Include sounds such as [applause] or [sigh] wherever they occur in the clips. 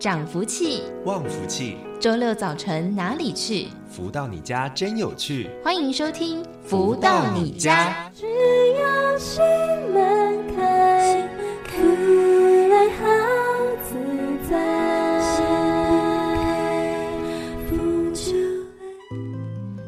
涨福气，旺福气。周六早晨哪里去？福到你家真有趣。欢迎收听《福到你家》。只要心门开，福来好自在。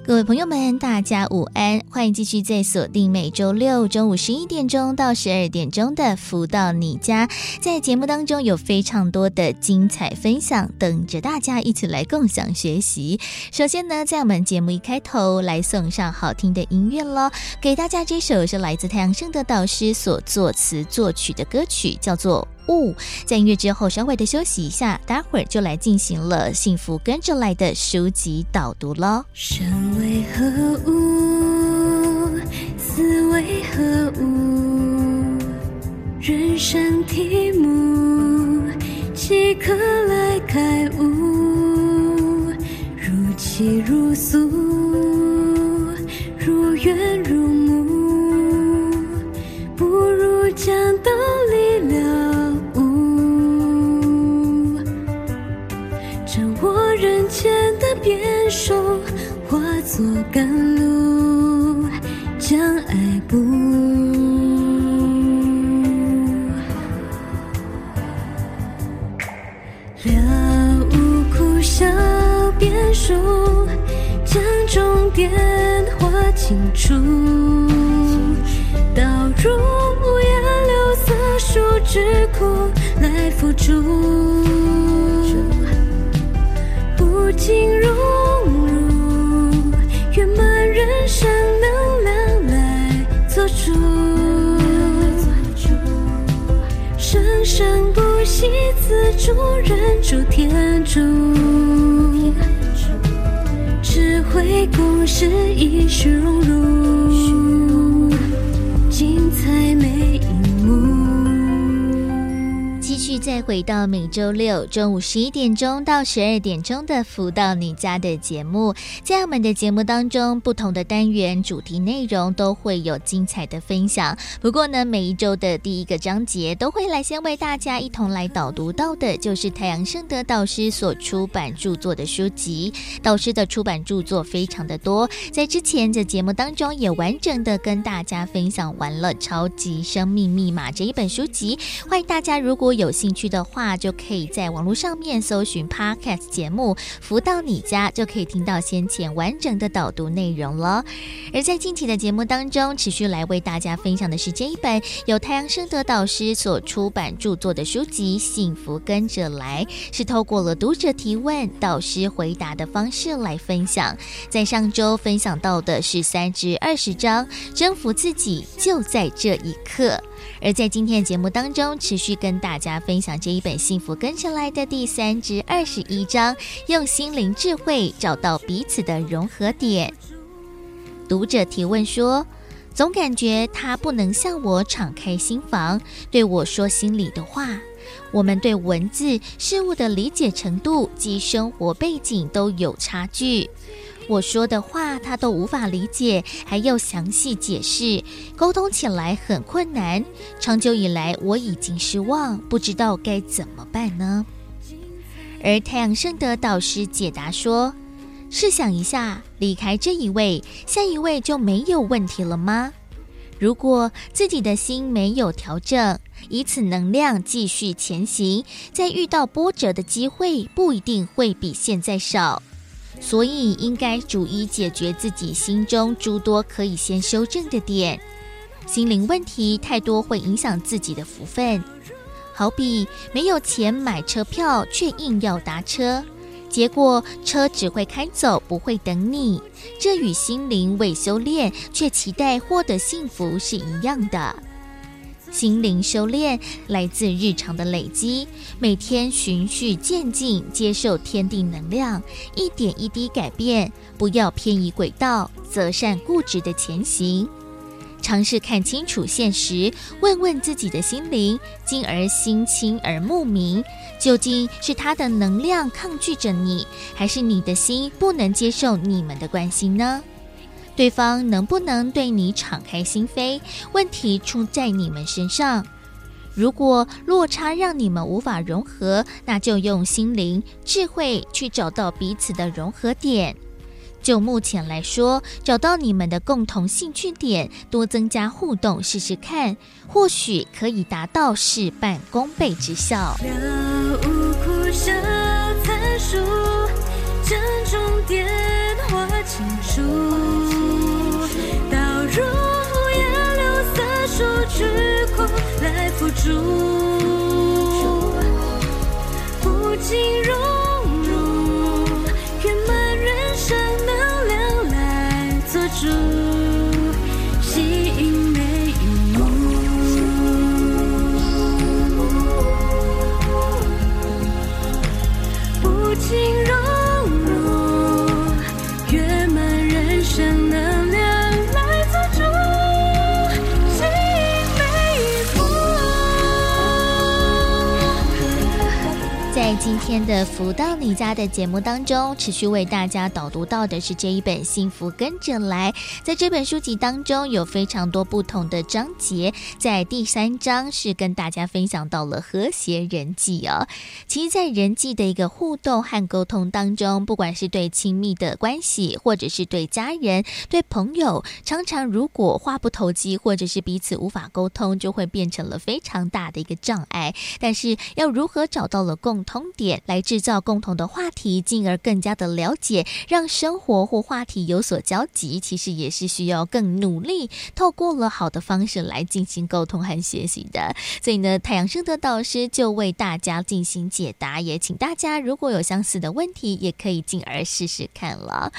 各位朋友们，大家午欢迎继续在锁定每周六中午十一点钟到十二点钟的《福到你家》。在节目当中有非常多的精彩分享，等着大家一起来共享学习。首先呢，在我们节目一开头来送上好听的音乐喽，给大家这首是来自太阳盛德导师所作词作曲的歌曲，叫做。雾，在音乐之后稍微的休息一下，待会儿就来进行了幸福跟着来的书籍导读喽。身为何物，此为何物？人生题目，岂可来开悟？如泣如诉，如怨如慕，不如将道理了悟。掌握人间的。变数化作甘露，将爱补。了无苦笑变数，将终点画清楚。倒入无颜六色书之库来付诸。主人主天主，智慧共识，一世荣辱。再回到每周六中午十一点钟到十二点钟的“福到你家”的节目，在我们的节目当中，不同的单元主题内容都会有精彩的分享。不过呢，每一周的第一个章节都会来先为大家一同来导读到的，就是太阳盛德导师所出版著作的书籍。导师的出版著作非常的多，在之前的节目当中也完整的跟大家分享完了《超级生命密码》这一本书籍。欢迎大家如果有兴去的话，就可以在网络上面搜寻 Podcast 节目，福到你家就可以听到先前完整的导读内容了。而在近期的节目当中，持续来为大家分享的是这一本由太阳生德导师所出版著作的书籍《幸福跟着来》，是透过了读者提问、导师回答的方式来分享。在上周分享到的是三至二十章，征服自己就在这一刻。而在今天的节目当中，持续跟大家分享这一本《幸福跟上来的》第三至二十一章，用心灵智慧找到彼此的融合点。读者提问说：“总感觉他不能向我敞开心房，对我说心里的话。我们对文字事物的理解程度及生活背景都有差距。”我说的话他都无法理解，还要详细解释，沟通起来很困难。长久以来，我已经失望，不知道该怎么办呢？而太阳圣德导师解答说：“试想一下，离开这一位，下一位就没有问题了吗？如果自己的心没有调整，以此能量继续前行，再遇到波折的机会不一定会比现在少。”所以，应该逐一解决自己心中诸多可以先修正的点。心灵问题太多，会影响自己的福分。好比没有钱买车票，却硬要搭车，结果车只会开走，不会等你。这与心灵未修炼，却期待获得幸福是一样的。心灵修炼来自日常的累积，每天循序渐进，接受天地能量，一点一滴改变，不要偏移轨道，择善固执的前行。尝试看清楚现实，问问自己的心灵，进而心清而目明，究竟是他的能量抗拒着你，还是你的心不能接受你们的关系呢？对方能不能对你敞开心扉？问题出在你们身上。如果落差让你们无法融合，那就用心灵智慧去找到彼此的融合点。就目前来说，找到你们的共同兴趣点，多增加互动，试试看，或许可以达到事半功倍之效。住。天的福到你家的节目当中，持续为大家导读到的是这一本《幸福跟着来》。在这本书籍当中，有非常多不同的章节。在第三章是跟大家分享到了和谐人际哦。其实，在人际的一个互动和沟通当中，不管是对亲密的关系，或者是对家人、对朋友，常常如果话不投机，或者是彼此无法沟通，就会变成了非常大的一个障碍。但是，要如何找到了共通点来制造共同的话题，进而更加的了解，让生活或话题有所交集，其实也是需要更努力，透过了好的方式来进行沟通和学习的。所以呢，太阳升的导师就为大家进行解答，也请大家如果有相似的问题，也可以进而试试看了。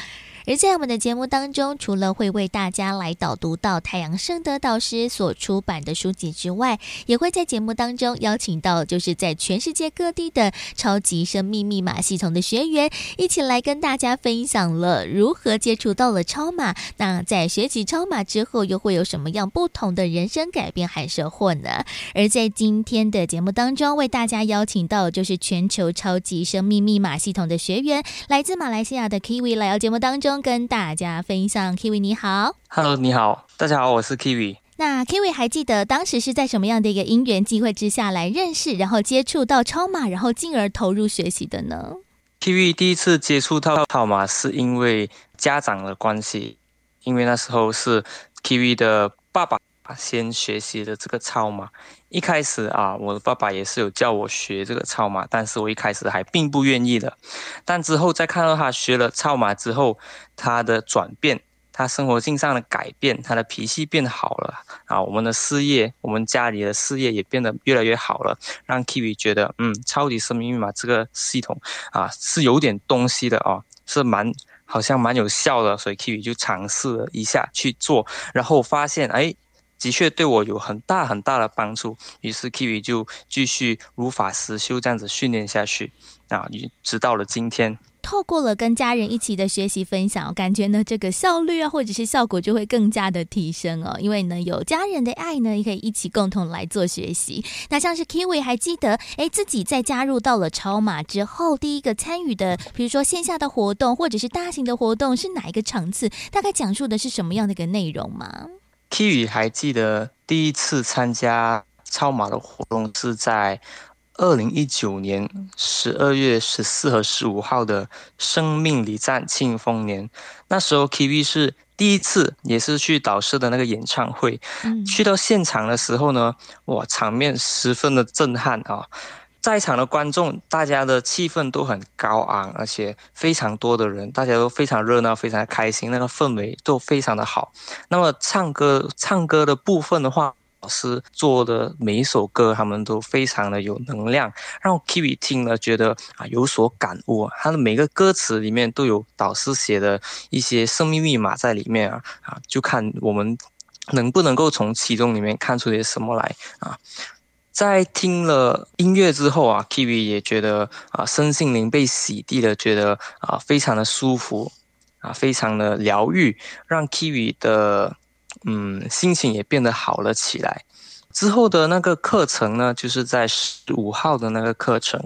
而在我们的节目当中，除了会为大家来导读到太阳盛德导师所出版的书籍之外，也会在节目当中邀请到就是在全世界各地的超级生命密码系统的学员，一起来跟大家分享了如何接触到了超码。那在学习超码之后，又会有什么样不同的人生改变和收获呢？而在今天的节目当中，为大家邀请到就是全球超级生命密码系统的学员，来自马来西亚的 Kiwi 来到节目当中。跟大家分享，Kiwi 你好，Hello，你好，大家好，我是 Kiwi。那 Kiwi 还记得当时是在什么样的一个因缘机会之下来认识，然后接触到超马，然后进而投入学习的呢？Kiwi 第一次接触到超码是因为家长的关系，因为那时候是 Kiwi 的爸爸先学习的这个超码。一开始啊，我的爸爸也是有叫我学这个超码，但是我一开始还并不愿意的。但之后再看到他学了超码之后，他的转变，他生活境上的改变，他的脾气变好了啊，我们的事业，我们家里的事业也变得越来越好了，让 Kiwi 觉得，嗯，超级生命密码这个系统啊是有点东西的哦，是蛮好像蛮有效的，所以 Kiwi 就尝试了一下去做，然后发现，哎。的确对我有很大很大的帮助，于是 Kiwi 就继续如法实修这样子训练下去，啊，直到了今天。透过了跟家人一起的学习分享，感觉呢这个效率啊，或者是效果就会更加的提升哦。因为呢有家人的爱呢，也可以一起共同来做学习。那像是 Kiwi 还记得，哎，自己在加入到了超马之后，第一个参与的，比如说线下的活动或者是大型的活动是哪一个场次？大概讲述的是什么样的一个内容吗？Kiwi 还记得第一次参加超马的活动是在二零一九年十二月十四和十五号的生命礼赞庆丰年。那时候 Kiwi 是第一次，也是去导师的那个演唱会。嗯。去到现场的时候呢，哇，场面十分的震撼啊！在场的观众，大家的气氛都很高昂，而且非常多的人，大家都非常热闹，非常开心，那个氛围都非常的好。那么唱歌，唱歌的部分的话，老师做的每一首歌，他们都非常的有能量，让 Kiwi 听了觉得啊有所感悟。他的每个歌词里面都有导师写的一些生命密码在里面啊啊，就看我们能不能够从其中里面看出些什么来啊。在听了音乐之后啊，Kiwi 也觉得啊，身心灵被洗涤了，觉得啊，非常的舒服，啊，非常的疗愈，让 Kiwi 的嗯心情也变得好了起来。之后的那个课程呢，就是在十五号的那个课程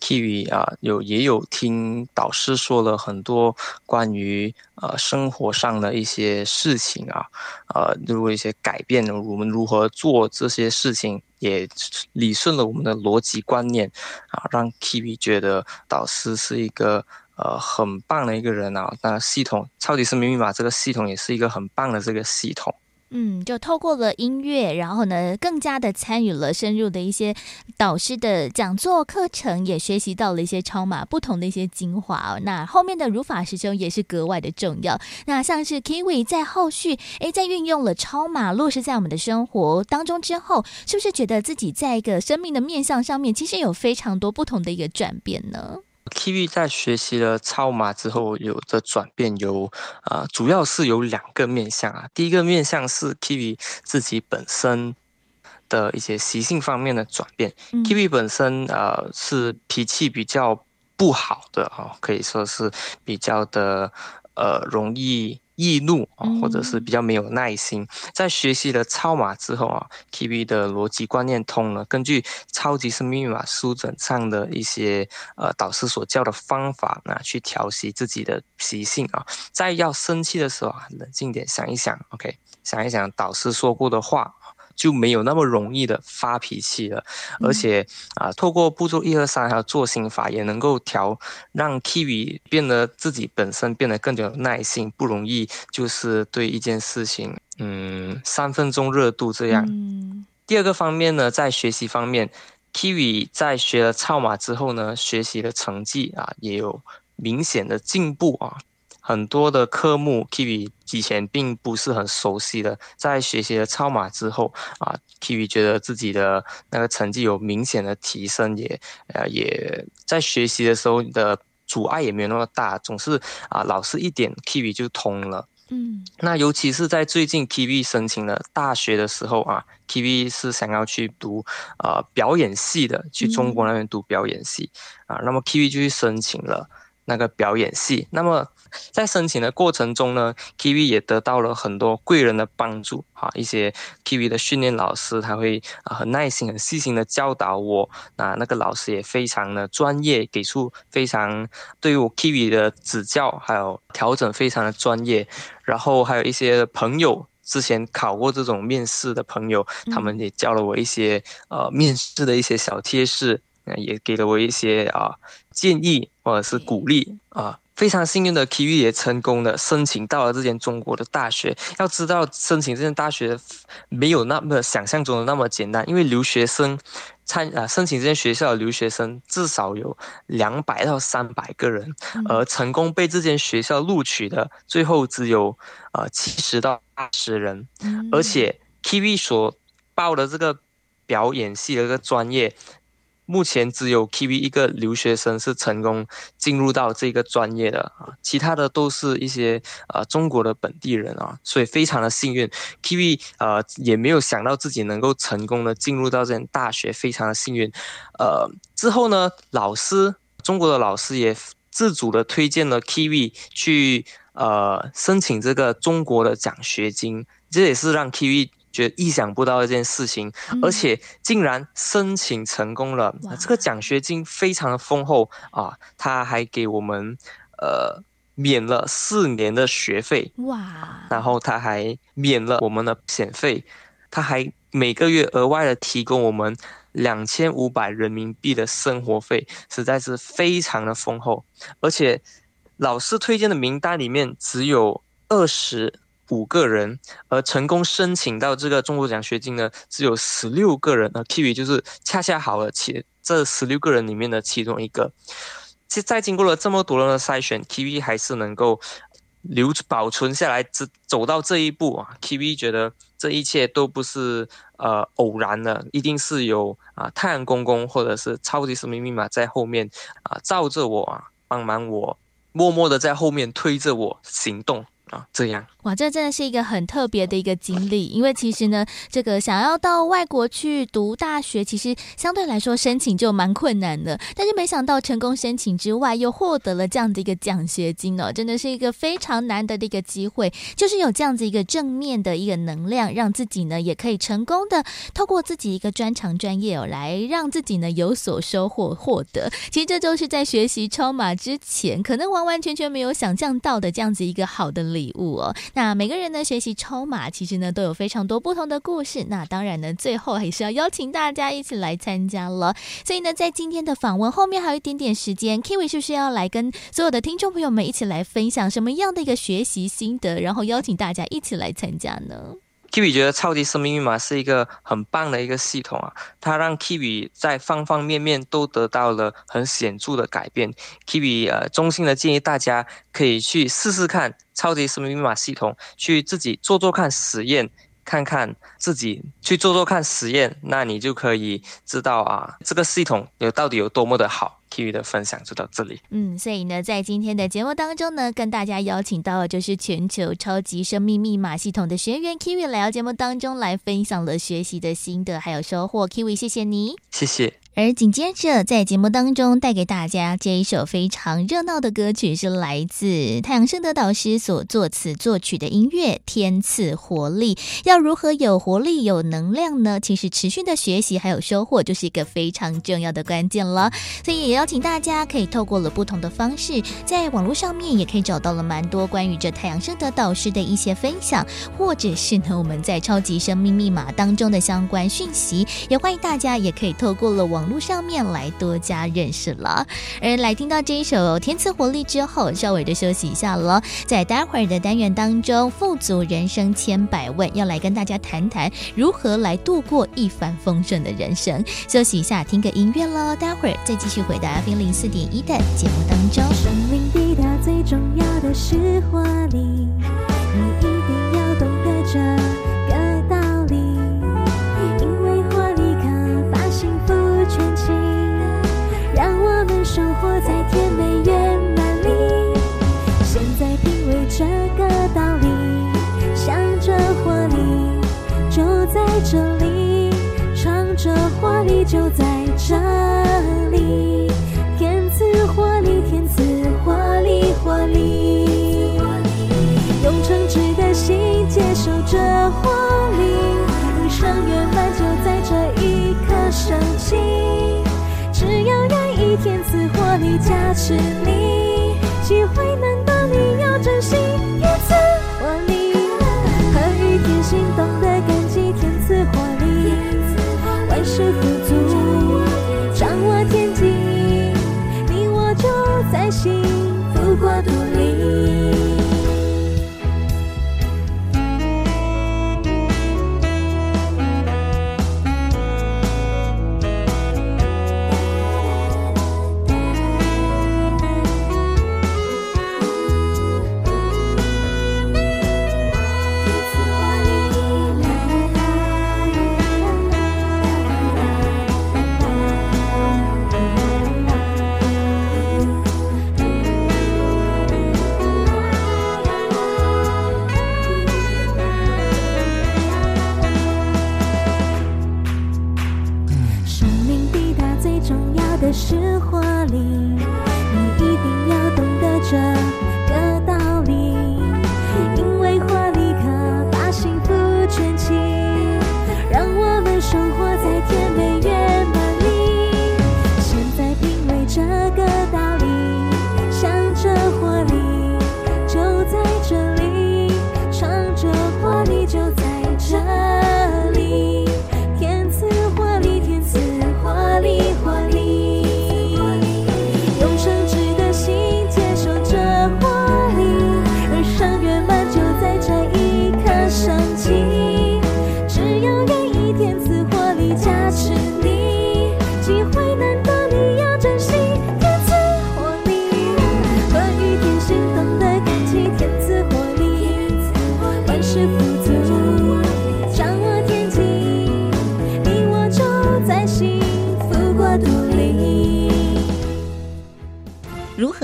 ，Kiwi 啊有也有听导师说了很多关于呃生活上的一些事情啊，呃，如果一些改变，我们如何做这些事情，也理顺了我们的逻辑观念啊，让 Kiwi 觉得导师是一个呃很棒的一个人啊。那系统超级生命密码这个系统也是一个很棒的这个系统。嗯，就透过了音乐，然后呢，更加的参与了深入的一些导师的讲座课程，也学习到了一些超马不同的一些精华哦。那后面的如法师兄也是格外的重要。那像是 Kiwi 在后续，诶，在运用了超马落实在我们的生活当中之后，是不是觉得自己在一个生命的面向上面，其实有非常多不同的一个转变呢？Kiwi 在学习了超马之后，有的转变有啊、呃，主要是有两个面向啊。第一个面向是 Kiwi 自己本身的一些习性方面的转变。嗯、Kiwi 本身呃是脾气比较不好的啊，可以说是比较的呃容易。易怒啊，或者是比较没有耐心。在学习了超码之后啊，Kiwi 的逻辑观念通了。根据超级生命密码书本上的一些呃导师所教的方法啊，去调息自己的习性啊。在要生气的时候啊，冷静点想一想，OK，想一想导师说过的话。就没有那么容易的发脾气了，而且啊，透过步骤一二三还有做心法，也能够调让 Kiwi 变得自己本身变得更加有耐心，不容易就是对一件事情，嗯，三分钟热度这样。嗯。第二个方面呢，在学习方面，Kiwi 在学了超码之后呢，学习的成绩啊也有明显的进步啊。很多的科目，Kiwi 以前并不是很熟悉的，在学习了超马之后啊，Kiwi 觉得自己的那个成绩有明显的提升，也呃也在学习的时候的阻碍也没有那么大，总是啊老师一点 Kiwi 就通了。嗯，那尤其是在最近 Kiwi 申请了大学的时候啊，Kiwi 是想要去读啊、呃、表演系的，去中国那边读表演系、嗯、啊，那么 Kiwi 就去申请了那个表演系，那么。在申请的过程中呢，Kiwi 也得到了很多贵人的帮助哈，一些 Kiwi 的训练老师他会啊很耐心、很细心的教导我，那那个老师也非常的专业，给出非常对于我 Kiwi 的指教还有调整非常的专业，然后还有一些朋友之前考过这种面试的朋友，他们也教了我一些呃面试的一些小贴士，也给了我一些啊建议或者是鼓励啊。非常幸运的，Kiwi 也成功的申请到了这间中国的大学。要知道，申请这间大学没有那么想象中的那么简单，因为留学生参啊申请这间学校的留学生至少有两百到三百个人，而成功被这间学校录取的最后只有呃七十到八十人，而且 Kiwi 所报的这个表演系的一个专业。目前只有 K V 一个留学生是成功进入到这个专业的啊，其他的都是一些呃中国的本地人啊，所以非常的幸运。K V 呃也没有想到自己能够成功的进入到这间大学，非常的幸运。呃之后呢，老师中国的老师也自主的推荐了 K V 去呃申请这个中国的奖学金，这也是让 K V。觉得意想不到的一件事情，而且竟然申请成功了。嗯、这个奖学金非常的丰厚啊，他还给我们呃免了四年的学费哇，然后他还免了我们的险费，他还每个月额外的提供我们两千五百人民币的生活费，实在是非常的丰厚。而且老师推荐的名单里面只有二十。五个人，而成功申请到这个中国奖学金呢，只有十六个人。那 Kiwi 就是恰恰好了，其这十六个人里面的其中一个。其实，在经过了这么多人的筛选，Kiwi 还是能够留保存下来，走走到这一步啊。Kiwi 觉得这一切都不是呃偶然的，一定是有啊太阳公公或者是超级生命密码在后面啊罩着我啊，帮忙我，默默的在后面推着我行动。啊，这样。哇，这真的是一个很特别的一个经历，因为其实呢，这个想要到外国去读大学，其实相对来说申请就蛮困难的。但是没想到成功申请之外，又获得了这样的一个奖学金哦，真的是一个非常难得的一个机会。就是有这样子一个正面的一个能量，让自己呢也可以成功的透过自己一个专长专业哦，来让自己呢有所收获获得。其实这就是在学习超码之前，可能完完全全没有想象到的这样子一个好的礼物哦。那每个人呢学习抽码，其实呢都有非常多不同的故事。那当然呢，最后还是要邀请大家一起来参加了。所以呢，在今天的访问后面还有一点点时间，Kiwi 是不是要来跟所有的听众朋友们一起来分享什么样的一个学习心得，然后邀请大家一起来参加呢？Kiwi 觉得超级生命密码是一个很棒的一个系统啊，它让 Kiwi 在方方面面都得到了很显著的改变。Kiwi 呃，衷心的建议大家可以去试试看超级生命密码系统，去自己做做看实验。看看自己去做做看实验，那你就可以知道啊，这个系统有到底有多么的好。Kiwi 的分享就到这里。嗯，所以呢，在今天的节目当中呢，跟大家邀请到的就是全球超级生命密码系统的学员 Kiwi 来到节目当中来分享了学习的心得还有收获。Kiwi，谢谢你，谢谢。而紧接着，在节目当中带给大家这一首非常热闹的歌曲，是来自太阳盛德导师所作词作曲的音乐《天赐活力》。要如何有活力、有能量呢？其实持续的学习还有收获，就是一个非常重要的关键了。所以也邀请大家可以透过了不同的方式，在网络上面也可以找到了蛮多关于这太阳盛德导师的一些分享，或者是呢我们在超级生命密码当中的相关讯息。也欢迎大家也可以透过了网。网络上面来多加认识了，而来听到这一首《天赐活力》之后，稍微的休息一下了。在待会儿的单元当中，富足人生千百问要来跟大家谈谈如何来度过一帆风顺的人生。休息一下，听个音乐喽，待会儿再继续回到 FM 四点一的节目当中。就在这里，天赐活力，天赐活力，活力，用诚挚的心接受这活力，人生圆满就在这一刻升起。只要愿意，天赐活力加持你，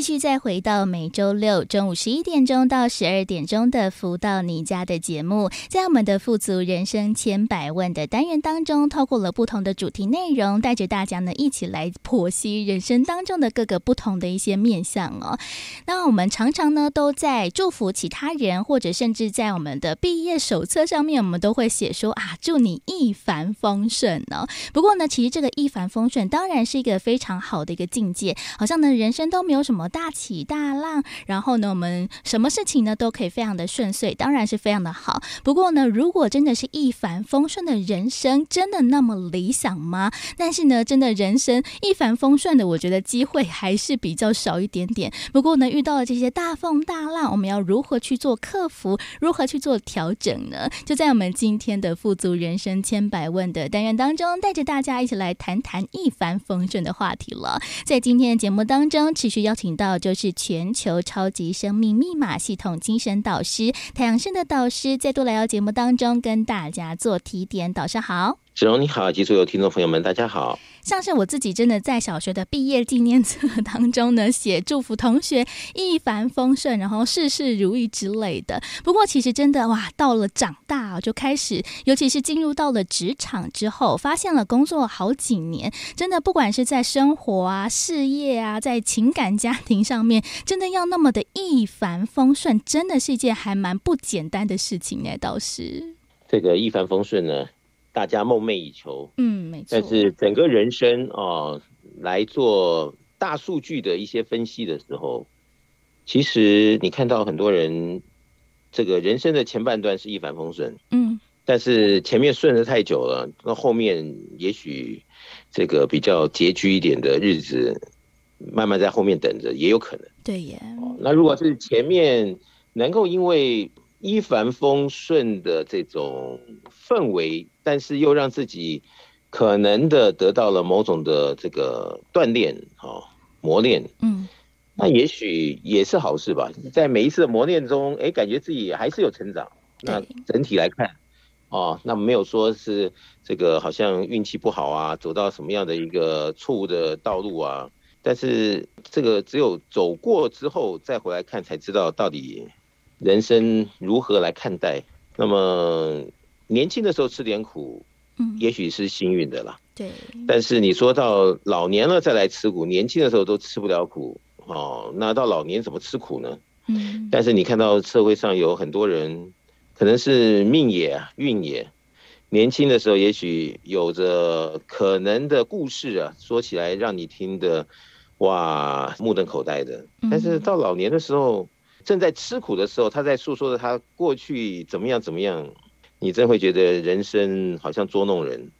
继续再回到每周六中午十一点钟到十二点钟的“福到你家”的节目，在我们的“富足人生千百万”的单元当中，透过了不同的主题内容，带着大家呢一起来剖析人生当中的各个不同的一些面相哦。那我们常常呢都在祝福其他人，或者甚至在我们的毕业手册上面，我们都会写说啊，祝你一帆风顺哦。不过呢，其实这个一帆风顺当然是一个非常好的一个境界，好像呢人生都没有什么。大起大浪，然后呢，我们什么事情呢都可以非常的顺遂，当然是非常的好。不过呢，如果真的是一帆风顺的人生，真的那么理想吗？但是呢，真的人生一帆风顺的，我觉得机会还是比较少一点点。不过呢，遇到了这些大风大浪，我们要如何去做克服？如何去做调整呢？就在我们今天的富足人生千百问的单元当中，带着大家一起来谈谈一帆风顺的话题了。在今天的节目当中，持续邀请。到就是全球超级生命密码系统精神导师太阳盛的导师再度来到节目当中，跟大家做提点。早上好，子荣你好，及所有听众朋友们，大家好。像是我自己真的在小学的毕业纪念册 [laughs] 当中呢，写祝福同学一帆风顺，然后事事如意之类的。不过其实真的哇，到了长大就开始，尤其是进入到了职场之后，发现了工作好几年，真的不管是在生活啊、事业啊，在情感家庭上面，真的要那么的一帆风顺，真的是一件还蛮不简单的事情呢。倒是这个一帆风顺呢。大家梦寐以求，嗯，没错。但是整个人生啊、呃，来做大数据的一些分析的时候，其实你看到很多人，这个人生的前半段是一帆风顺，嗯，但是前面顺的太久了，那后面也许这个比较拮据一点的日子，慢慢在后面等着，也有可能。对耶。那如果是前面能够因为一帆风顺的这种氛围，但是又让自己可能的得到了某种的这个锻炼，啊，磨练，嗯，那也许也是好事吧。在每一次的磨练中，哎，感觉自己还是有成长。那整体来看，哦，那没有说是这个好像运气不好啊，走到什么样的一个错误的道路啊。但是这个只有走过之后再回来看，才知道到底。人生如何来看待？那么年轻的时候吃点苦，嗯，也许是幸运的啦。对。但是你说到老年了再来吃苦，年轻的时候都吃不了苦，哦，那到老年怎么吃苦呢？嗯。但是你看到社会上有很多人，可能是命也运也，年轻的时候也许有着可能的故事啊，说起来让你听的，哇，目瞪口呆的。但是到老年的时候。正在吃苦的时候，他在诉说着他过去怎么样怎么样，你真会觉得人生好像捉弄人。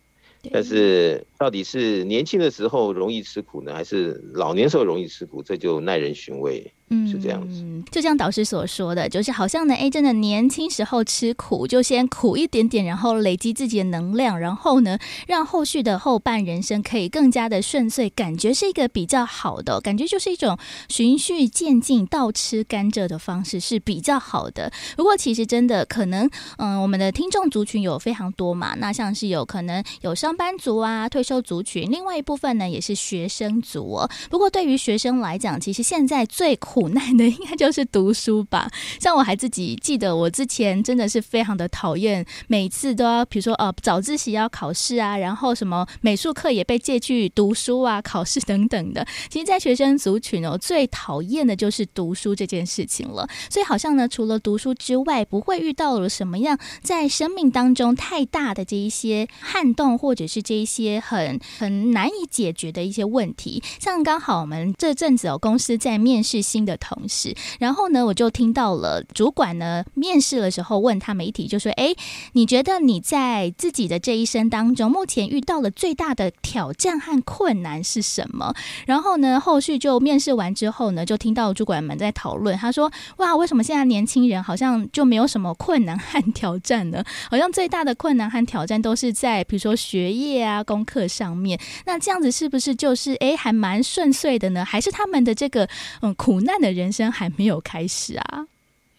但是到底是年轻的时候容易吃苦呢，还是老年时候容易吃苦？这就耐人寻味。嗯，是这样子。就像导师所说的，就是好像呢，哎，真的年轻时候吃苦，就先苦一点点，然后累积自己的能量，然后呢，让后续的后半人生可以更加的顺遂，感觉是一个比较好的，感觉就是一种循序渐进，倒吃甘蔗的方式是比较好的。不过其实真的可能，嗯、我们的听众族群有非常多嘛，那像是有可能有上班族啊、退休族群，另外一部分呢也是学生族哦。不过对于学生来讲，其实现在最苦。苦难的应该就是读书吧。[laughs] 像我还自己记得，我之前真的是非常的讨厌，每次都要，比如说呃早自习要考试啊，然后什么美术课也被借去读书啊、考试等等的。其实，在学生族群哦，最讨厌的就是读书这件事情了。所以，好像呢，除了读书之外，不会遇到了什么样在生命当中太大的这一些撼动，或者是这一些很很难以解决的一些问题。像刚好我们这阵子哦，公司在面试新的。的同事。然后呢，我就听到了主管呢面试的时候问他们一题，就说：“哎，你觉得你在自己的这一生当中，目前遇到了最大的挑战和困难是什么？”然后呢，后续就面试完之后呢，就听到主管们在讨论，他说：“哇，为什么现在年轻人好像就没有什么困难和挑战呢？好像最大的困难和挑战都是在比如说学业啊、功课上面。那这样子是不是就是哎，还蛮顺遂的呢？还是他们的这个嗯苦难的人生还没有开始啊？”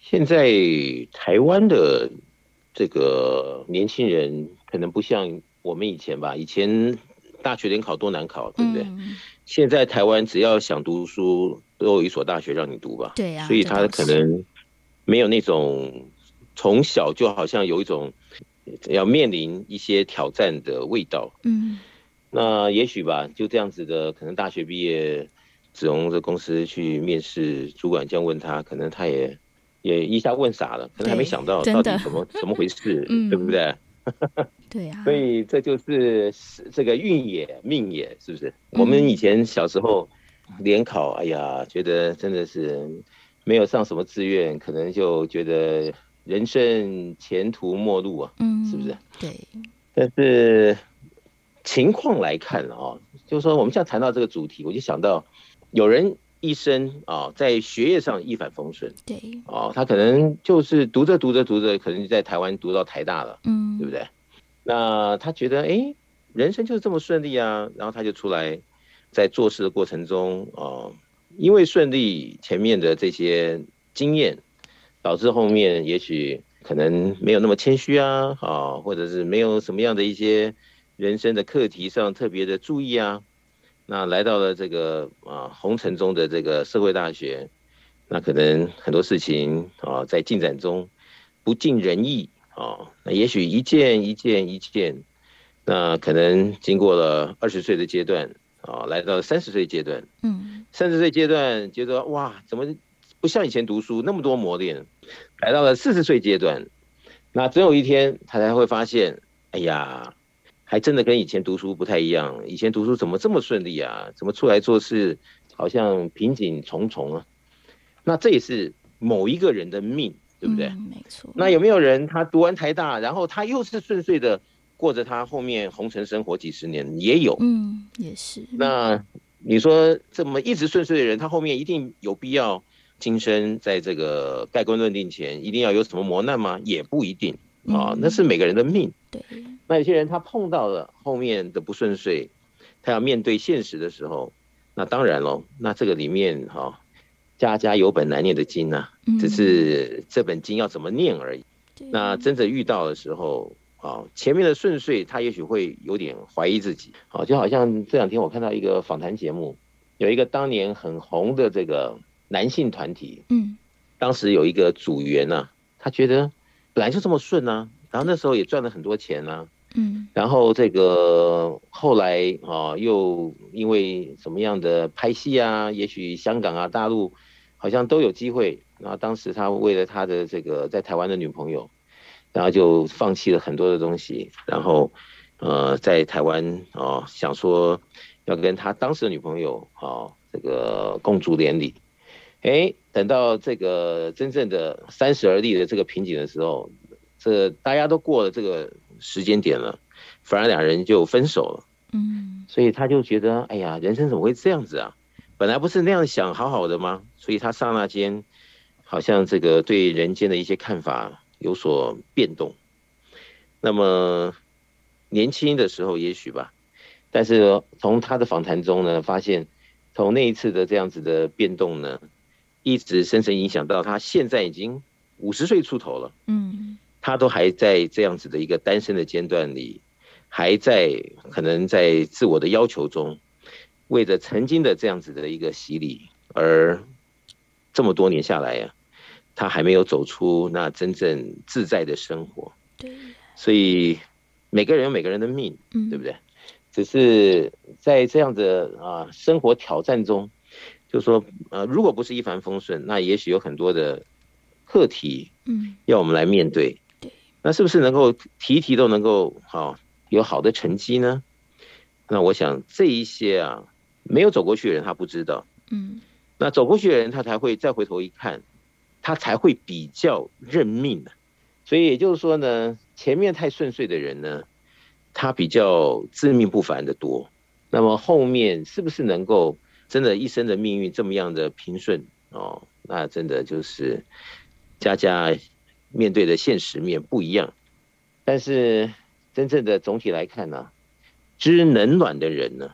现在台湾的这个年轻人可能不像我们以前吧，以前大学联考多难考，对不对？嗯现在台湾只要想读书，都有一所大学让你读吧。对呀、啊，所以他可能没有那种从小就好像有一种要面临一些挑战的味道。嗯，那也许吧，就这样子的，可能大学毕业，子龙的公司去面试，主管这样问他，可能他也也一下问傻了，可能还没想到到底怎么怎么回事，嗯、对不对？[laughs] 对呀，所以这就是这个运也命也，是不是？我们以前小时候联考，哎呀，觉得真的是没有上什么志愿，可能就觉得人生前途末路啊，嗯，是不是？对。但是情况来看啊，就是说我们现在谈到这个主题，我就想到有人一生啊，在学业上一帆风顺，对，哦，他可能就是读着读着读着，可能就在台湾读到台大了，嗯，对不对？那他觉得，哎，人生就是这么顺利啊，然后他就出来，在做事的过程中，哦，因为顺利前面的这些经验，导致后面也许可能没有那么谦虚啊，啊，或者是没有什么样的一些人生的课题上特别的注意啊，那来到了这个啊红尘中的这个社会大学，那可能很多事情啊在进展中不尽人意。啊，那也许一件一件一件，那可能经过了二十岁的阶段，啊，来到三十岁阶段，嗯，三十岁阶段觉得哇，怎么不像以前读书那么多磨练？来到了四十岁阶段，那总有一天他才会发现，哎呀，还真的跟以前读书不太一样。以前读书怎么这么顺利啊？怎么出来做事好像瓶颈重重啊？那这也是某一个人的命。对不对？嗯，没错。那有没有人他读完台大，然后他又是顺遂的过着他后面红尘生活几十年？也有，嗯，也是。那你说这么一直顺遂的人，他后面一定有必要今生在这个盖棺论定前一定要有什么磨难吗？也不一定啊，那是每个人的命。对。那有些人他碰到了后面的不顺遂，他要面对现实的时候，那当然喽，那这个里面哈。家家有本难念的经呐，只是这本经要怎么念而已。那真正遇到的时候啊，前面的顺遂，他也许会有点怀疑自己。好，就好像这两天我看到一个访谈节目，有一个当年很红的这个男性团体，嗯，当时有一个组员呐，他觉得本来就这么顺啊，然后那时候也赚了很多钱啊，嗯，然后这个后来啊，又因为什么样的拍戏啊，也许香港啊、大陆。好像都有机会，然后当时他为了他的这个在台湾的女朋友，然后就放弃了很多的东西，然后呃在台湾啊想说要跟他当时的女朋友啊这个共筑连理，哎，等到这个真正的三十而立的这个瓶颈的时候，这大家都过了这个时间点了，反而两人就分手了。嗯，所以他就觉得哎呀，人生怎么会这样子啊？本来不是那样想好好的吗？所以他刹那间，好像这个对人间的一些看法有所变动。那么年轻的时候也许吧，但是从他的访谈中呢，发现从那一次的这样子的变动呢，一直深深影响到他现在已经五十岁出头了。嗯，他都还在这样子的一个单身的阶段里，还在可能在自我的要求中。为着曾经的这样子的一个洗礼，而这么多年下来呀、啊，他还没有走出那真正自在的生活。对，所以每个人有每个人的命，嗯，对不对？只是在这样的啊生活挑战中，就是说，呃，如果不是一帆风顺，那也许有很多的课题，嗯，要我们来面对。对，那是不是能够题题都能够好有好的成绩呢？那我想这一些啊。没有走过去的人，他不知道。嗯，那走过去的人，他才会再回头一看，他才会比较认命的。所以也就是说呢，前面太顺遂的人呢，他比较自命不凡的多。那么后面是不是能够真的一生的命运这么样的平顺哦？那真的就是家家面对的现实面不一样。但是真正的总体来看呢，知冷暖的人呢，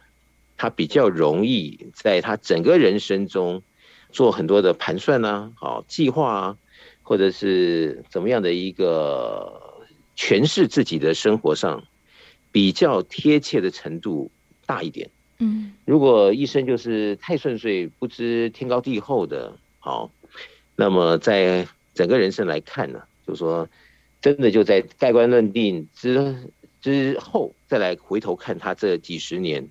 他比较容易在他整个人生中做很多的盘算啊，好计划啊，或者是怎么样的一个诠释自己的生活上比较贴切的程度大一点。嗯，如果一生就是太顺遂，不知天高地厚的，好，那么在整个人生来看呢，就是说真的就在盖棺论定之之后，再来回头看他这几十年。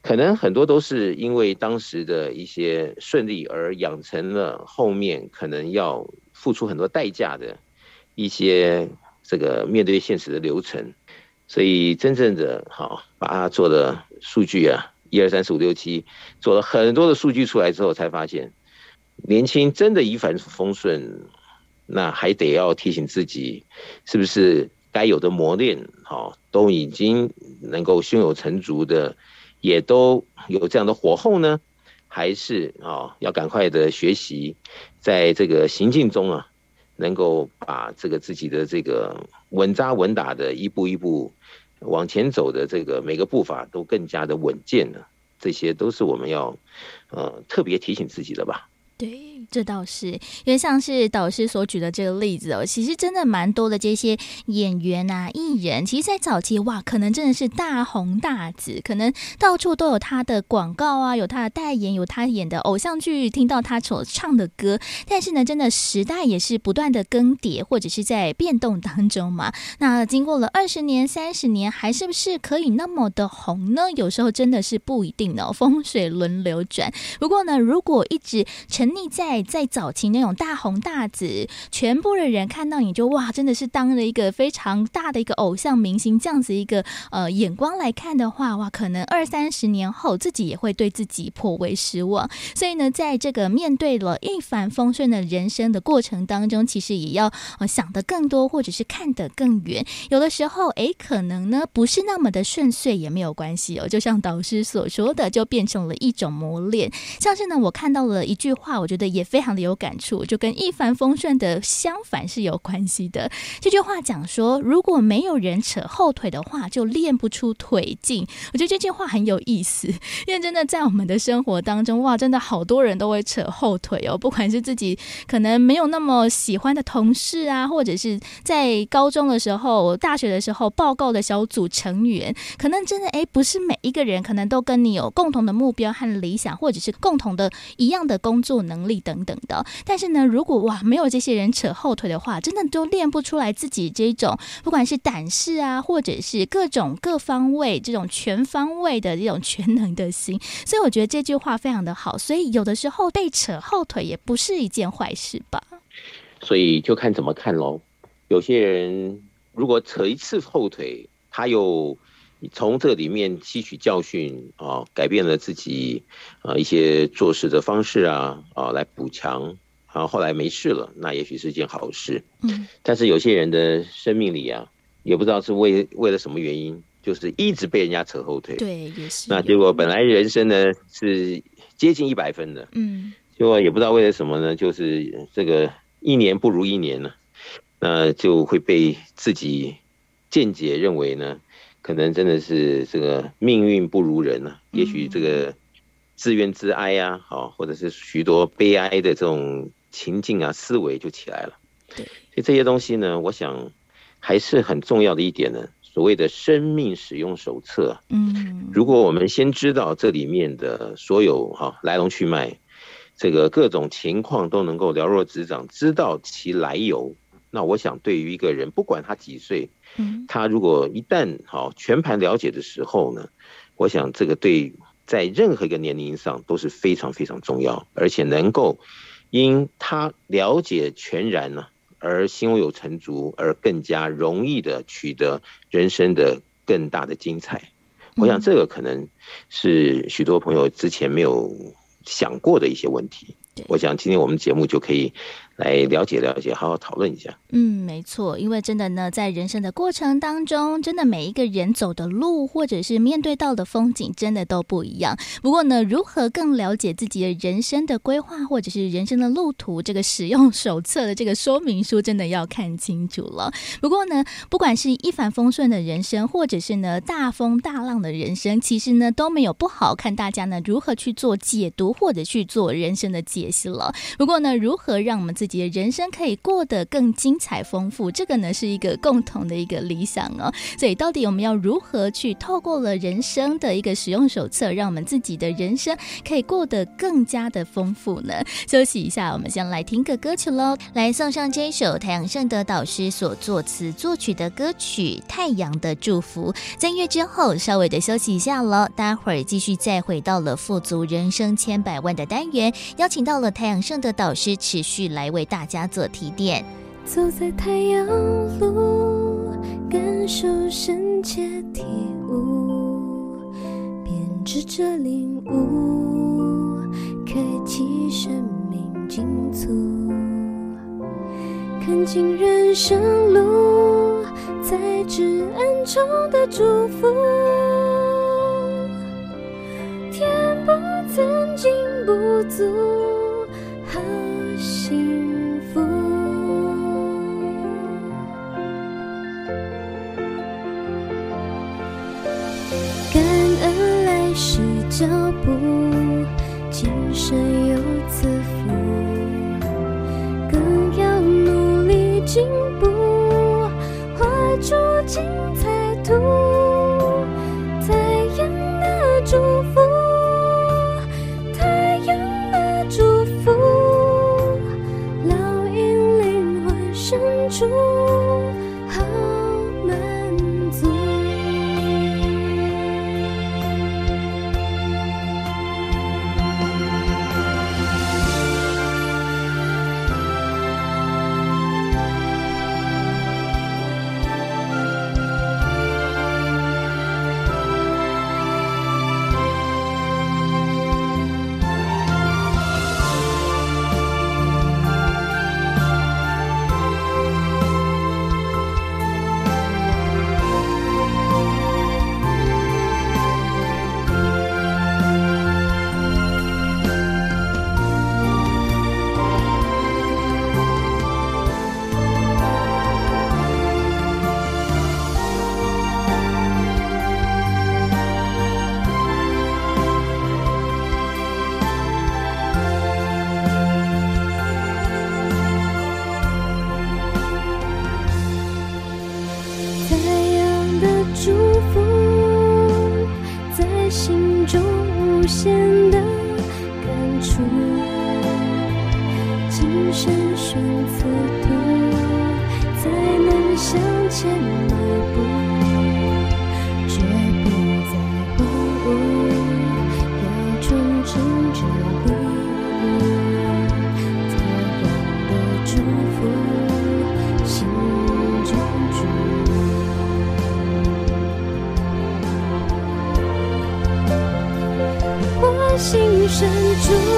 可能很多都是因为当时的一些顺利而养成了后面可能要付出很多代价的一些这个面对现实的流程，所以真正的好把它做的数据啊，一二三四五六七，做了很多的数据出来之后，才发现年轻真的一帆风顺，那还得要提醒自己，是不是该有的磨练好都已经能够胸有成竹的。也都有这样的火候呢，还是啊，要赶快的学习，在这个行进中啊，能够把这个自己的这个稳扎稳打的一步一步往前走的这个每个步伐都更加的稳健了，这些都是我们要呃特别提醒自己的吧。对。这倒是，因为像是导师所举的这个例子哦，其实真的蛮多的这些演员啊、艺人，其实，在早期哇，可能真的是大红大紫，可能到处都有他的广告啊，有他的代言，有他演的偶像剧，听到他所唱的歌。但是呢，真的时代也是不断的更迭，或者是在变动当中嘛。那经过了二十年、三十年，还是不是可以那么的红呢？有时候真的是不一定哦，风水轮流转。不过呢，如果一直沉溺在在早期那种大红大紫，全部的人看到你就哇，真的是当了一个非常大的一个偶像明星这样子一个呃眼光来看的话，哇，可能二三十年后自己也会对自己颇为失望。所以呢，在这个面对了一帆风顺的人生的过程当中，其实也要呃想得更多，或者是看得更远。有的时候，哎，可能呢不是那么的顺遂也没有关系哦。就像导师所说的，就变成了一种磨练。像是呢，我看到了一句话，我觉得也。非常的有感触，就跟一帆风顺的相反是有关系的。这句话讲说，如果没有人扯后腿的话，就练不出腿劲。我觉得这句话很有意思，因为真的在我们的生活当中，哇，真的好多人都会扯后腿哦。不管是自己可能没有那么喜欢的同事啊，或者是在高中的时候、大学的时候报告的小组成员，可能真的诶，不是每一个人可能都跟你有共同的目标和理想，或者是共同的一样的工作能力等。等等的，但是呢，如果哇没有这些人扯后腿的话，真的都练不出来自己这种不管是胆识啊，或者是各种各方位这种全方位的这种全能的心。所以我觉得这句话非常的好。所以有的时候被扯后腿也不是一件坏事吧。所以就看怎么看喽。有些人如果扯一次后腿，他又。你从这里面吸取教训啊，改变了自己啊一些做事的方式啊啊，来补强，然后后来没事了，那也许是件好事。嗯，但是有些人的生命里啊，也不知道是为为了什么原因，就是一直被人家扯后腿。对，也是。那结果本来人生呢是接近一百分的，嗯，结果也不知道为了什么呢，就是这个一年不如一年呢，那就会被自己见解认为呢。可能真的是这个命运不如人啊，也许这个自怨自哀呀，好，或者是许多悲哀的这种情境啊，思维就起来了。对，所以这些东西呢，我想还是很重要的一点呢。所谓的生命使用手册，嗯，如果我们先知道这里面的所有哈来龙去脉，这个各种情况都能够了若指掌，知道其来由，那我想对于一个人，不管他几岁。他如果一旦好全盘了解的时候呢，我想这个对在任何一个年龄上都是非常非常重要，而且能够因他了解全然呢，而胸有成竹，而更加容易的取得人生的更大的精彩。我想这个可能是许多朋友之前没有想过的一些问题。我想今天我们节目就可以来了解了解，好好讨论一下。嗯，没错，因为真的呢，在人生的过程当中，真的每一个人走的路，或者是面对到的风景，真的都不一样。不过呢，如何更了解自己的人生的规划，或者是人生的路途，这个使用手册的这个说明书，真的要看清楚了。不过呢，不管是一帆风顺的人生，或者是呢大风大浪的人生，其实呢都没有不好，看大家呢如何去做解读，或者去做人生的解析了。不过呢，如何让我们自己的人生可以过得更精彩丰富，这个呢是一个共同的一个理想哦。所以，到底我们要如何去透过了人生的一个使用手册，让我们自己的人生可以过得更加的丰富呢？休息一下，我们先来听个歌曲喽，来送上这一首太阳盛德导师所作词作曲的歌曲《太阳的祝福》。在月之后，稍微的休息一下喽，待会儿继续再回到了富足人生千百万的单元，邀请到了太阳盛德导师持续来为为大家做提点。走在太阳路，感受深切体悟，编织着领悟，开启生命进足，看尽人生路，在至暗中的祝福，填补曾经不足，脚步，无限的感触，今生选择痛，才能向前迈步。祝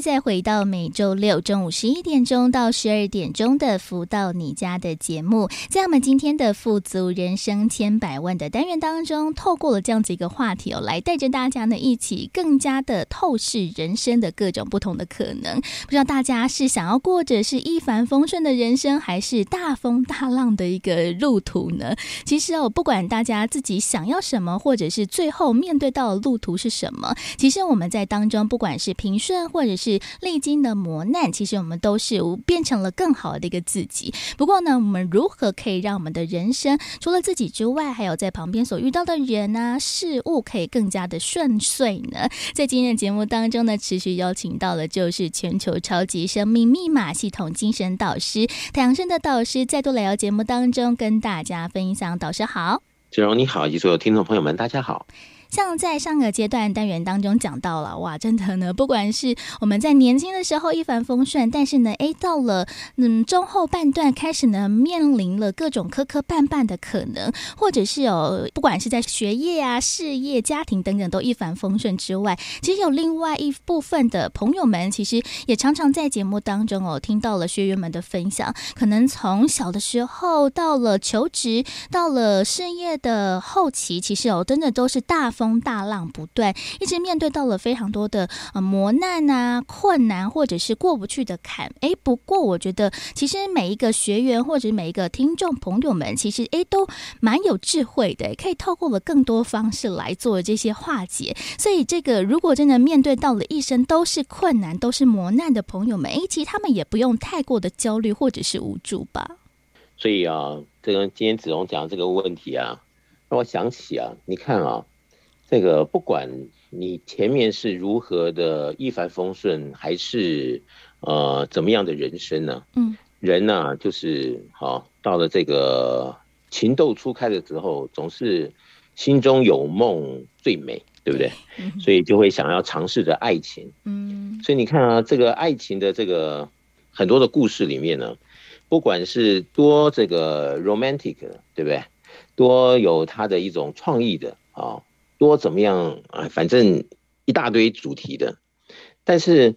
再回到每周六中午十一点钟到十二点钟的福到你家的节目，在我们今天的富足人生千百万的单元当中，透过了这样子一个话题哦，来带着大家呢一起更加的透视人生的各种不同的可能。不知道大家是想要过着是一帆风顺的人生，还是大风大浪的一个路途呢？其实哦，不管大家自己想要什么，或者是最后面对到的路途是什么，其实我们在当中不管是平顺，或者是历经的磨难，其实我们都是变成了更好的一个自己。不过呢，我们如何可以让我们的人生除了自己之外，还有在旁边所遇到的人啊、事物，可以更加的顺遂呢？在今天的节目当中呢，持续邀请到了就是全球超级生命密码系统精神导师太阳盛德导师，再度来到节目当中跟大家分享。导师好，子荣你好，以及所有听众朋友们，大家好。像在上个阶段单元当中讲到了，哇，真的呢，不管是我们在年轻的时候一帆风顺，但是呢，诶，到了嗯中后半段开始呢，面临了各种磕磕绊绊的可能，或者是有不管是在学业啊、事业、家庭等等都一帆风顺之外，其实有另外一部分的朋友们，其实也常常在节目当中哦听到了学员们的分享，可能从小的时候到了求职，到了事业的后期，其实哦真的都是大风大浪不断，一直面对到了非常多的呃磨难啊、困难，或者是过不去的坎。诶，不过我觉得，其实每一个学员或者每一个听众朋友们，其实诶都蛮有智慧的，可以透过了更多方式来做这些化解。所以，这个如果真的面对到了一生都是困难、都是磨难的朋友们，诶，其实他们也不用太过的焦虑或者是无助吧。所以啊，这个今天子龙讲这个问题啊，让我想起啊，你看啊。这个不管你前面是如何的一帆风顺，还是呃怎么样的人生呢？嗯，人呢、啊、就是好、哦、到了这个情窦初开的时候，总是心中有梦最美，对不对？嗯、所以就会想要尝试着爱情。嗯，所以你看啊，这个爱情的这个很多的故事里面呢，不管是多这个 romantic，对不对？多有它的一种创意的啊。哦多怎么样啊？反正一大堆主题的，但是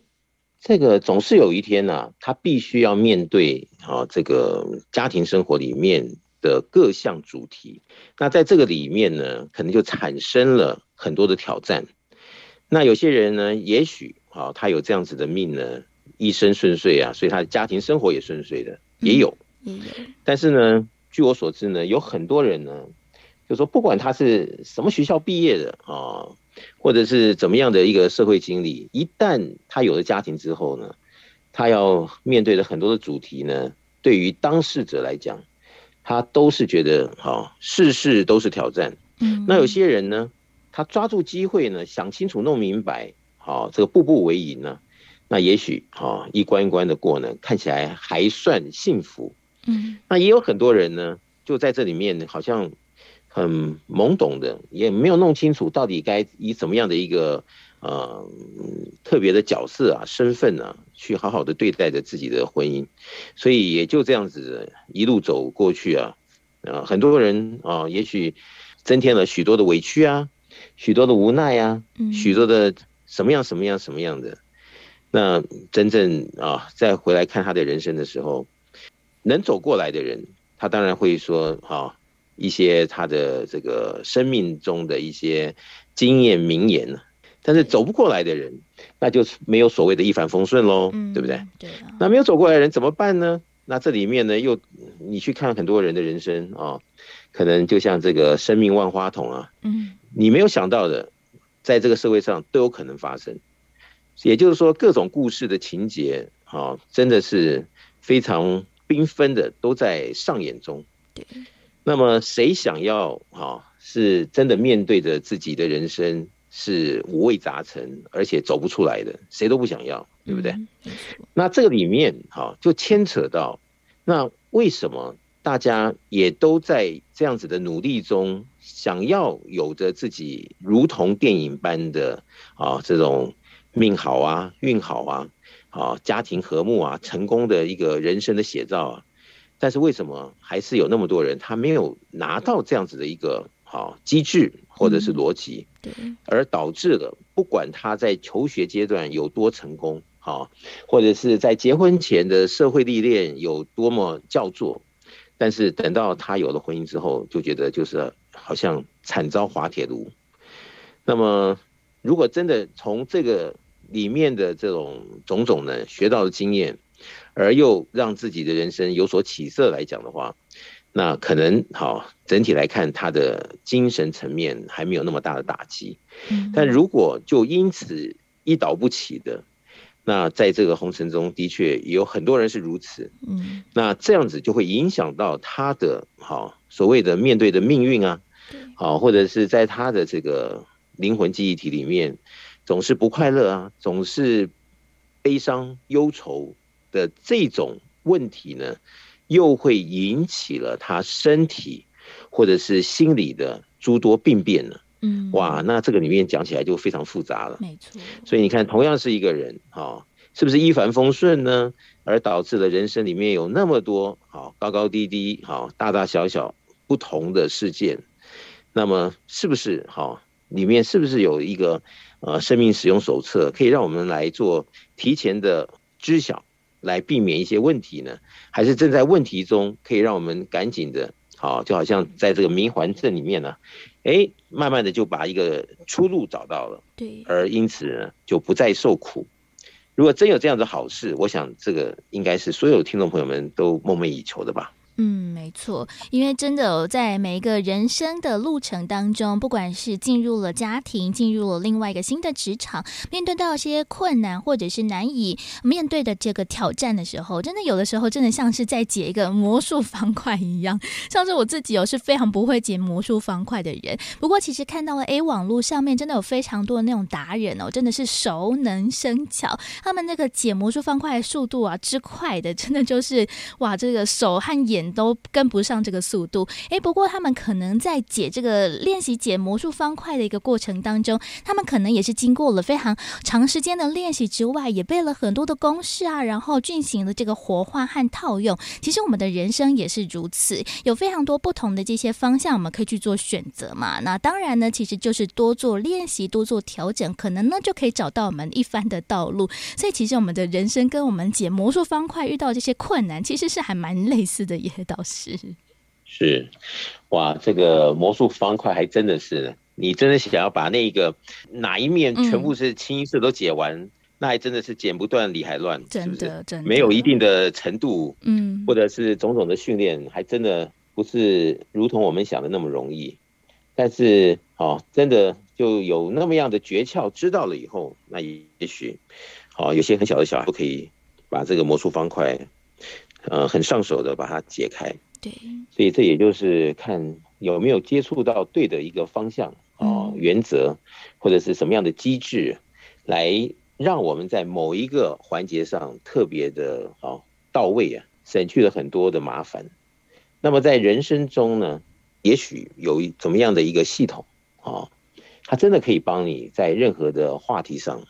这个总是有一天呢、啊，他必须要面对啊，这个家庭生活里面的各项主题。那在这个里面呢，可能就产生了很多的挑战。那有些人呢，也许啊，他有这样子的命呢，一生顺遂啊，所以他的家庭生活也顺遂的，也有。嗯，但是呢，据我所知呢，有很多人呢。就说不管他是什么学校毕业的啊，或者是怎么样的一个社会经历，一旦他有了家庭之后呢，他要面对的很多的主题呢，对于当事者来讲，他都是觉得啊，事事都是挑战。嗯，那有些人呢，他抓住机会呢，想清楚弄明白，好，这个步步为营呢，那也许啊，一关一关的过呢，看起来还算幸福。嗯，那也有很多人呢，就在这里面好像。很懵懂的，也没有弄清楚到底该以怎么样的一个呃特别的角色啊、身份啊，去好好的对待着自己的婚姻，所以也就这样子一路走过去啊，呃，很多人啊，也许增添了许多的委屈啊，许多的无奈啊，许多的什么样什么样什么样的，那真正啊再回来看他的人生的时候，能走过来的人，他当然会说啊。一些他的这个生命中的一些经验名言呢，但是走不过来的人，那就没有所谓的一帆风顺喽，嗯、对不对？对、啊。那没有走过来的人怎么办呢？那这里面呢，又你去看很多人的人生啊、哦，可能就像这个生命万花筒啊，嗯，你没有想到的，在这个社会上都有可能发生。也就是说，各种故事的情节啊、哦，真的是非常缤纷的，都在上演中。对。那么谁想要哈，是真的面对着自己的人生是五味杂陈，而且走不出来的，谁都不想要，对不对？那这个里面哈，就牵扯到，那为什么大家也都在这样子的努力中，想要有着自己如同电影般的啊这种命好啊、运好啊、啊家庭和睦啊、成功的一个人生的写照啊？但是为什么还是有那么多人他没有拿到这样子的一个好机制或者是逻辑，而导致了不管他在求学阶段有多成功好，或者是在结婚前的社会历练有多么叫做，但是等到他有了婚姻之后，就觉得就是好像惨遭滑铁卢。那么，如果真的从这个里面的这种种种呢，学到的经验，而又让自己的人生有所起色来讲的话，那可能好，整体来看，他的精神层面还没有那么大的打击。但如果就因此一倒不起的，那在这个红尘中的确也有很多人是如此。嗯，那这样子就会影响到他的好所谓的面对的命运啊，好，或者是在他的这个灵魂记忆体里面，总是不快乐啊，总是悲伤忧愁的这种问题呢。又会引起了他身体或者是心理的诸多病变呢？嗯，哇，那这个里面讲起来就非常复杂了。没错，所以你看，同样是一个人，哈，是不是一帆风顺呢？而导致了人生里面有那么多好高高低低，好大大小小不同的事件，那么是不是好里面是不是有一个呃生命使用手册，可以让我们来做提前的知晓？来避免一些问题呢？还是正在问题中，可以让我们赶紧的，好，就好像在这个迷环阵里面呢，哎，慢慢的就把一个出路找到了，对，而因此呢，就不再受苦。如果真有这样的好事，我想这个应该是所有听众朋友们都梦寐以求的吧。嗯，没错，因为真的在每一个人生的路程当中，不管是进入了家庭，进入了另外一个新的职场，面对到一些困难或者是难以面对的这个挑战的时候，真的有的时候真的像是在解一个魔术方块一样。像是我自己哦，是非常不会解魔术方块的人。不过其实看到了，A，网络上面真的有非常多的那种达人哦，真的是熟能生巧，他们那个解魔术方块的速度啊之快的，真的就是哇，这个手和眼。都跟不上这个速度，诶，不过他们可能在解这个练习解魔术方块的一个过程当中，他们可能也是经过了非常长时间的练习之外，也背了很多的公式啊，然后进行了这个活化和套用。其实我们的人生也是如此，有非常多不同的这些方向，我们可以去做选择嘛。那当然呢，其实就是多做练习，多做调整，可能呢就可以找到我们一番的道路。所以其实我们的人生跟我们解魔术方块遇到这些困难，其实是还蛮类似的耶。倒是是，哇，这个魔术方块还真的是，你真的想要把那个哪一面全部是清一色都解完，嗯、那还真的是剪不断理还乱，真的是是真的没有一定的程度，嗯，或者是种种的训练，还真的不是如同我们想的那么容易。但是，哦，真的就有那么样的诀窍，知道了以后，那也许，哦，有些很小的小孩都可以把这个魔术方块。呃，很上手的把它解开，对，所以这也就是看有没有接触到对的一个方向啊、呃、原则，或者是什么样的机制，来让我们在某一个环节上特别的啊、呃、到位啊，省去了很多的麻烦。那么在人生中呢，也许有一怎么样的一个系统啊、呃，它真的可以帮你在任何的话题上、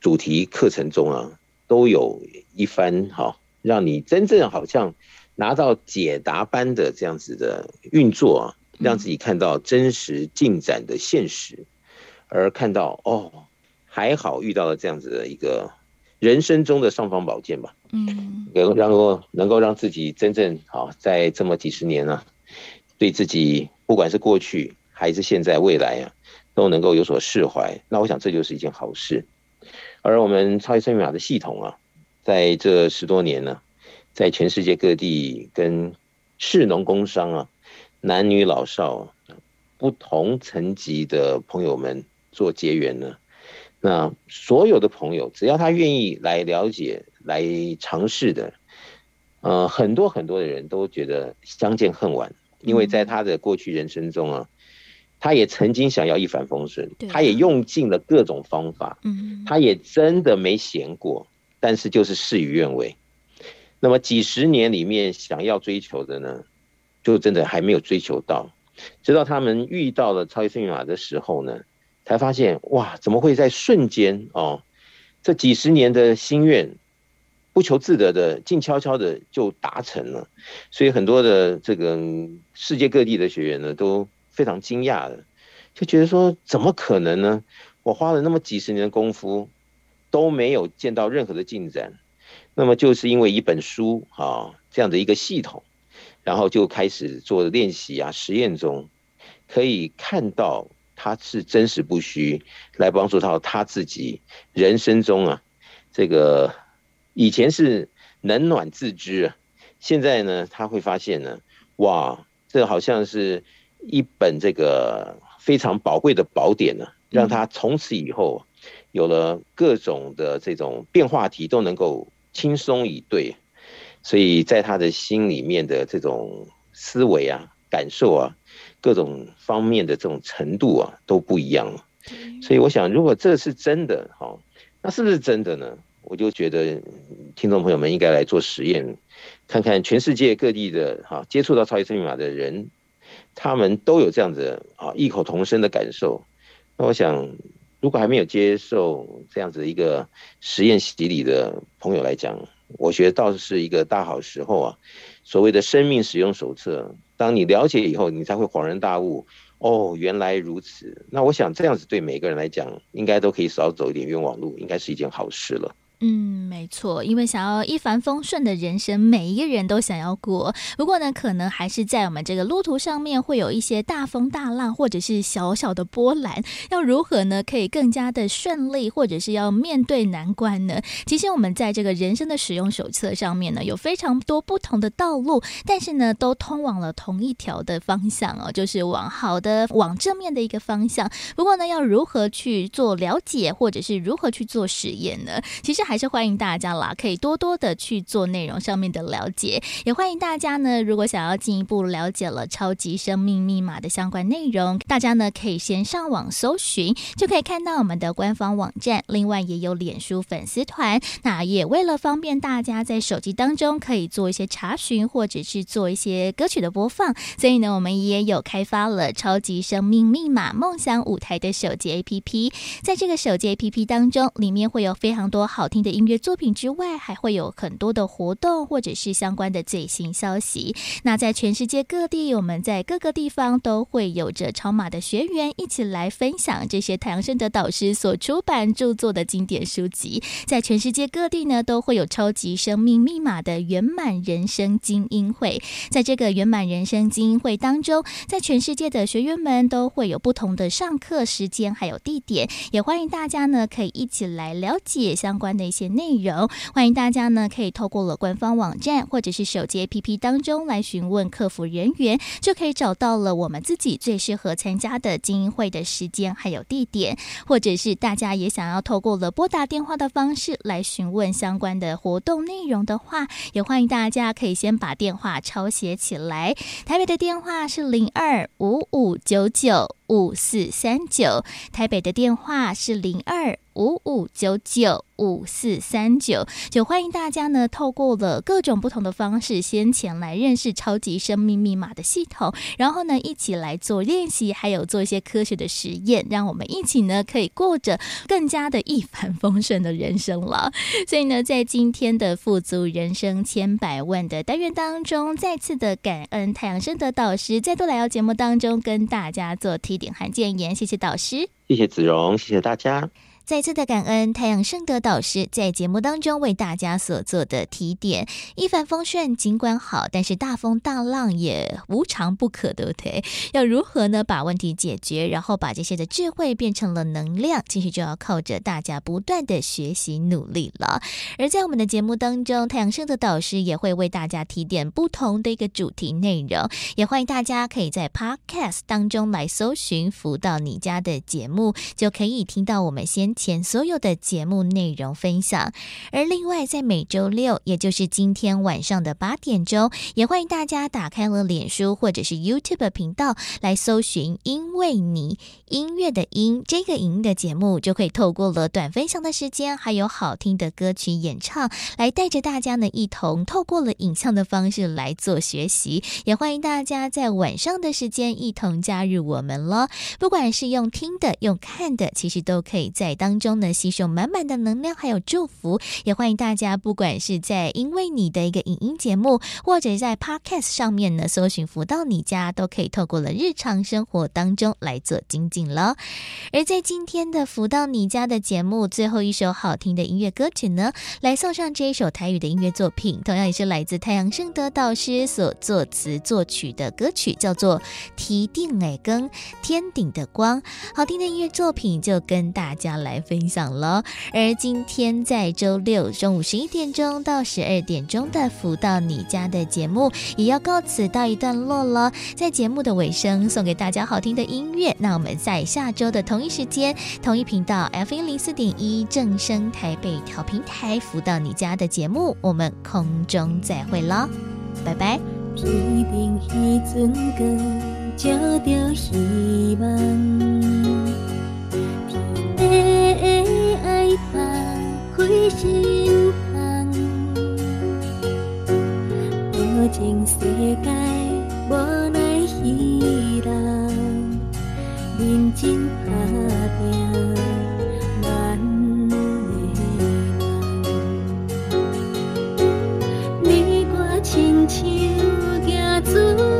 主题课程中啊，都有一番好。呃让你真正好像拿到解答般的这样子的运作啊，让自己看到真实进展的现实，而看到哦，还好遇到了这样子的一个人生中的尚方宝剑吧。嗯，能够能够让自己真正好在这么几十年啊，对自己不管是过去还是现在未来啊，都能够有所释怀。那我想这就是一件好事。而我们超级生命密码的系统啊。在这十多年呢，在全世界各地跟士农工商啊，男女老少不同层级的朋友们做结缘呢。那所有的朋友，只要他愿意来了解、来尝试的，呃，很多很多的人都觉得相见恨晚，因为在他的过去人生中啊，他也曾经想要一帆风顺，他也用尽了各种方法，他也真的没闲过。但是就是事与愿违，那么几十年里面想要追求的呢，就真的还没有追求到。直到他们遇到了超级生命密码的时候呢，才发现哇，怎么会在瞬间哦，这几十年的心愿不求自得的，静悄悄的就达成了。所以很多的这个世界各地的学员呢，都非常惊讶的，就觉得说怎么可能呢？我花了那么几十年的功夫。都没有见到任何的进展。那么就是因为一本书啊这样的一个系统，然后就开始做练习啊实验中，可以看到他是真实不虚，来帮助到他自己人生中啊这个以前是冷暖自知啊，现在呢他会发现呢，哇，这好像是一本这个非常宝贵的宝典呢，让他从此以后有了各种的这种变化题都能够。轻松以对，所以在他的心里面的这种思维啊、感受啊、各种方面的这种程度啊都不一样了。所以我想，如果这是真的，哈，那是不是真的呢？我就觉得听众朋友们应该来做实验，看看全世界各地的哈接触到超级生命密码的人，他们都有这样子啊异口同声的感受。那我想。如果还没有接受这样子一个实验洗礼的朋友来讲，我觉得倒是一个大好时候啊。所谓的生命使用手册，当你了解以后，你才会恍然大悟，哦，原来如此。那我想这样子对每个人来讲，应该都可以少走一点冤枉路，应该是一件好事了。嗯，没错，因为想要一帆风顺的人生，每一个人都想要过。不过呢，可能还是在我们这个路途上面会有一些大风大浪，或者是小小的波澜。要如何呢？可以更加的顺利，或者是要面对难关呢？其实我们在这个人生的使用手册上面呢，有非常多不同的道路，但是呢，都通往了同一条的方向哦，就是往好的、往正面的一个方向。不过呢，要如何去做了解，或者是如何去做实验呢？其实。还还是欢迎大家啦，可以多多的去做内容上面的了解，也欢迎大家呢，如果想要进一步了解了超级生命密码的相关内容，大家呢可以先上网搜寻，就可以看到我们的官方网站，另外也有脸书粉丝团。那也为了方便大家在手机当中可以做一些查询，或者是做一些歌曲的播放，所以呢，我们也有开发了超级生命密码梦想舞台的手机 APP，在这个手机 APP 当中，里面会有非常多好。的音乐作品之外，还会有很多的活动或者是相关的最新消息。那在全世界各地，我们在各个地方都会有着超马的学员一起来分享这些太阳盛德导师所出版著作的经典书籍。在全世界各地呢，都会有超级生命密码的圆满人生精英会。在这个圆满人生精英会当中，在全世界的学员们都会有不同的上课时间还有地点，也欢迎大家呢可以一起来了解相关的。一些内容，欢迎大家呢可以透过了官方网站或者是手机 APP 当中来询问客服人员，就可以找到了我们自己最适合参加的精英会的时间还有地点，或者是大家也想要透过了拨打电话的方式来询问相关的活动内容的话，也欢迎大家可以先把电话抄写起来。台北的电话是零二五五九九五四三九，台北的电话是零二五五九九五四三九，就欢迎大家呢，透过了各种不同的方式，先前来认识超级生命密码的系统，然后呢，一起来做练习，还有做一些科学的实验，让我们一起呢，可以过着更加的一帆风顺的人生了。所以呢，在今天的富足人生千百万的单元当中，再次的感恩太阳升德导师再度来到节目当中，跟大家做提点和建言，谢谢导师，谢谢子荣，谢谢大家。再次的感恩太阳盛德导师在节目当中为大家所做的提点，一帆风顺尽管好，但是大风大浪也无常不可，对不对？要如何呢？把问题解决，然后把这些的智慧变成了能量，其实就要靠着大家不断的学习努力了。而在我们的节目当中，太阳盛德导师也会为大家提点不同的一个主题内容，也欢迎大家可以在 Podcast 当中来搜寻“福到你家”的节目，就可以听到我们先前所有的节目内容分享，而另外在每周六，也就是今天晚上的八点钟，也欢迎大家打开了脸书或者是 YouTube 频道来搜寻“因为你音乐的音”这个音的节目，就可以透过了短分享的时间，还有好听的歌曲演唱，来带着大家呢一同透过了影像的方式来做学习。也欢迎大家在晚上的时间一同加入我们了，不管是用听的、用看的，其实都可以在当。当中呢，吸收满满的能量还有祝福。也欢迎大家，不管是在因为你的一个影音节目，或者在 Podcast 上面呢，搜寻“福到你家”，都可以透过了日常生活当中来做精进了。而在今天的“福到你家”的节目最后一首好听的音乐歌曲呢，来送上这一首台语的音乐作品，同样也是来自太阳盛德导师所作词作曲的歌曲，叫做《天顶的光》，天顶的光。好听的音乐作品就跟大家来分享了。而今天在周六中午十一点钟到十二点钟的“福到你家”的节目也要告辞到一段落了。在节目的尾声，送给大家好听的音乐。那我们在下周的同一时间、同一频道 F 一零四点一正声台北调频台“福到你家”的节目，我们空中再会了，拜拜。天地爱打开心窗，无情世界无奈彼人，认真打拼。亲像行船